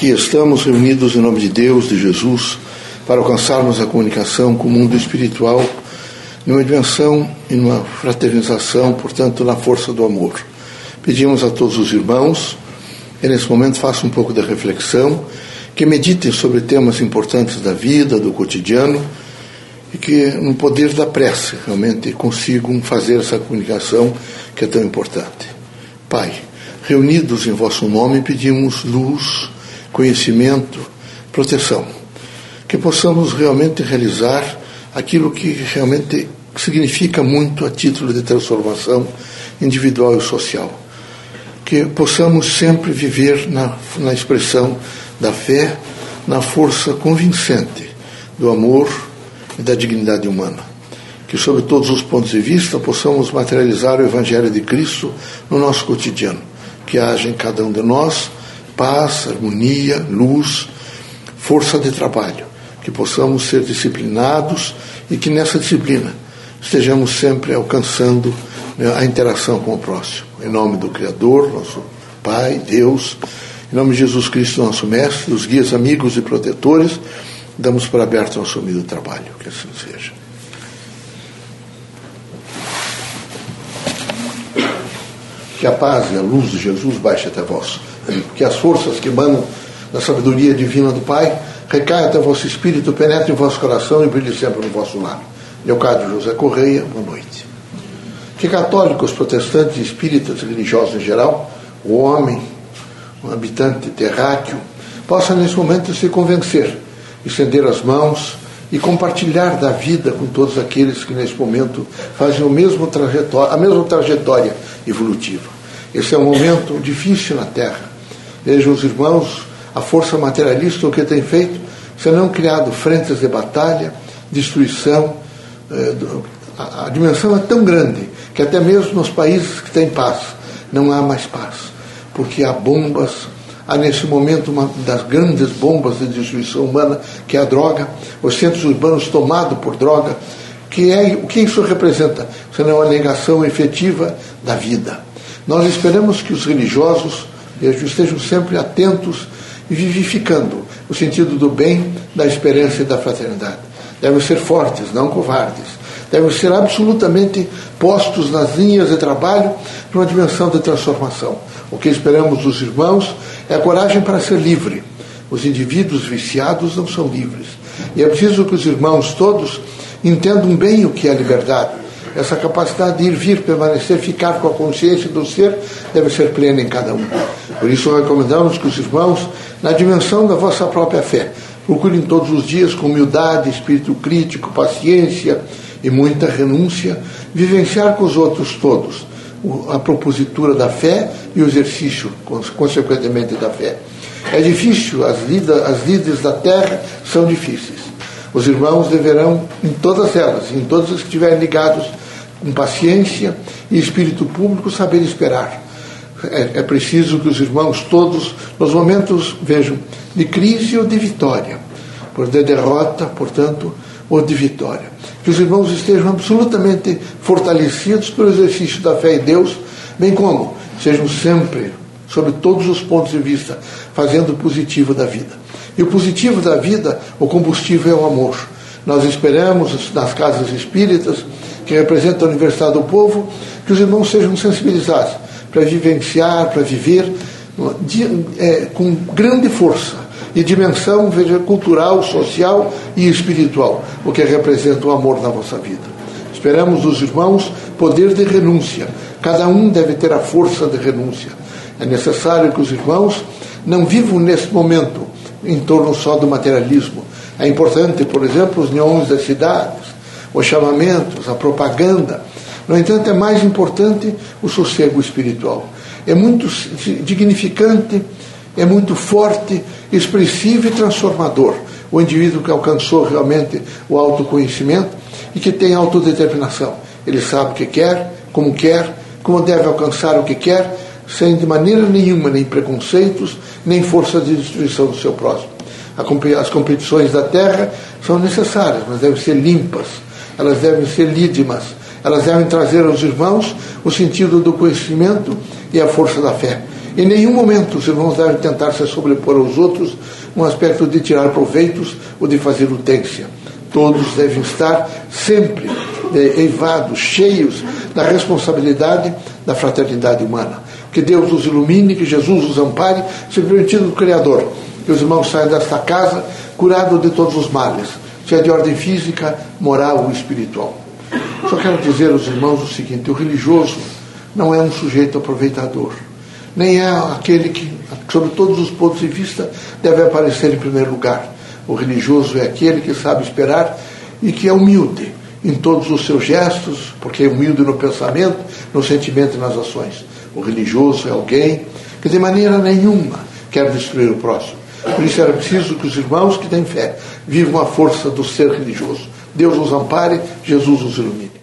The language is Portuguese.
Aqui estamos reunidos em nome de Deus, de Jesus, para alcançarmos a comunicação com o mundo espiritual numa dimensão e numa fraternização, portanto, na força do amor. Pedimos a todos os irmãos que nesse momento façam um pouco de reflexão, que meditem sobre temas importantes da vida, do cotidiano e que, no poder da prece, realmente consigam fazer essa comunicação que é tão importante. Pai, reunidos em vosso nome, pedimos luz conhecimento, proteção. Que possamos realmente realizar aquilo que realmente significa muito a título de transformação individual e social. Que possamos sempre viver na, na expressão da fé, na força convincente do amor e da dignidade humana. Que, sob todos os pontos de vista, possamos materializar o Evangelho de Cristo no nosso cotidiano. Que haja em cada um de nós paz, harmonia, luz, força de trabalho, que possamos ser disciplinados e que nessa disciplina estejamos sempre alcançando né, a interação com o próximo. Em nome do Criador, nosso Pai, Deus, em nome de Jesus Cristo, nosso Mestre, os guias amigos e protetores, damos por aberto nosso humilde trabalho. Que assim seja. Que a paz e a luz de Jesus baixe até vós que as forças que emanam da sabedoria divina do Pai recaiam até vosso espírito, penetrem em vosso coração e brilhem sempre no vosso lar. Leocádio José Correia, boa noite. Que católicos, protestantes, espíritas, religiosos em geral, o homem, o habitante terráqueo, possa nesse momento se convencer, estender as mãos e compartilhar da vida com todos aqueles que nesse momento fazem o mesmo a mesma trajetória evolutiva. Esse é um momento difícil na Terra Vejam os irmãos, a força materialista o que tem feito, senão criado frentes de batalha, destruição. Eh, a, dimensão é tão grande que até mesmo nos países que têm paz, não há mais paz. Porque há bombas, há nesse momento uma das grandes bombas de destruição humana, que é a droga, os centros urbanos tomados por droga, que é o que isso representa, senão a negação efetiva da vida. Nós esperamos que os religiosos estejam sempre atentos e vivificando o sentido do bem, da esperança e da fraternidade. Devem ser fortes, não covardes. Devem ser absolutamente postos nas linhas de trabalho para uma dimensão de transformação. O que esperamos dos irmãos é a coragem para ser livre. Os indivíduos viciados não são livres. E é preciso que os irmãos todos entendam bem o que é liberdade essa capacidade de ir, vir, permanecer, ficar com a consciência do ser deve ser plena em cada um. Por isso recomendamos que os irmãos, na dimensão da vossa própria fé, procurem todos os dias com humildade, espírito crítico, paciência e muita renúncia, vivenciar com os outros todos a propositura da fé e o exercício, consequentemente, da fé. É difícil, as, lidas, as lides da terra são difíceis. Os irmãos deverão, em todas elas, em todas as que estiverem ligados com paciência e espírito público, saber esperar. É, é, preciso que os irmãos todos, nos momentos, vejam, de crise ou de vitória, por de derrota, portanto, ou de vitória, que os irmãos estejam absolutamente fortalecidos pelo exercício da fé em Deus, bem como sejam sempre, sob todos os pontos de vista, fazendo o positivo da vida. E o positivo da vida, o combustível é o amor. Nós esperamos nas casas espíritas que representa a Universidade do Povo, que os irmãos sejam sensibilizados para vivenciar, para viver de, é, com grande força e dimensão veja, cultural, social e espiritual, o que representa o amor na vossa vida. Esperamos dos irmãos poder de renúncia. Cada um deve ter a força de renúncia. É necessário que os irmãos não vivam nesse momento em torno só do materialismo. É importante, por exemplo, os neons das cidades, os chamamentos, a propaganda. No entanto, é mais importante o sossego espiritual. É muito dignificante, é muito forte, expressivo e transformador. O indivíduo que alcançou realmente o autoconhecimento e que tem autodeterminação. Ele sabe o que quer, como quer, como deve alcançar o que quer, sem de maneira nenhuma nem preconceitos, nem força de destruição do seu próximo. As competições da terra são necessárias, mas devem ser limpas, elas devem ser lídimas, elas devem trazer aos irmãos o sentido do conhecimento e a força da fé. Em nenhum momento os irmãos devem tentar se sobrepor aos outros um aspecto de tirar proveitos ou de fazer utência. Todos devem estar sempre eivados, cheios da responsabilidade da fraternidade humana. Que Deus os ilumine, que Jesus os ampare, se permitindo o Criador. Que os irmãos saiam desta casa curados de todos os males, seja de ordem física, moral ou espiritual. Só quero dizer aos irmãos o seguinte: o religioso não é um sujeito aproveitador, nem é aquele que, sob todos os pontos de vista, deve aparecer em primeiro lugar. O religioso é aquele que sabe esperar e que é humilde em todos os seus gestos, porque é humilde no pensamento, no sentimento e nas ações. O religioso é alguém que de maneira nenhuma quer destruir o próximo. Por isso era preciso que os irmãos que têm fé vivam a força do ser religioso. Deus os ampare, Jesus os ilumine.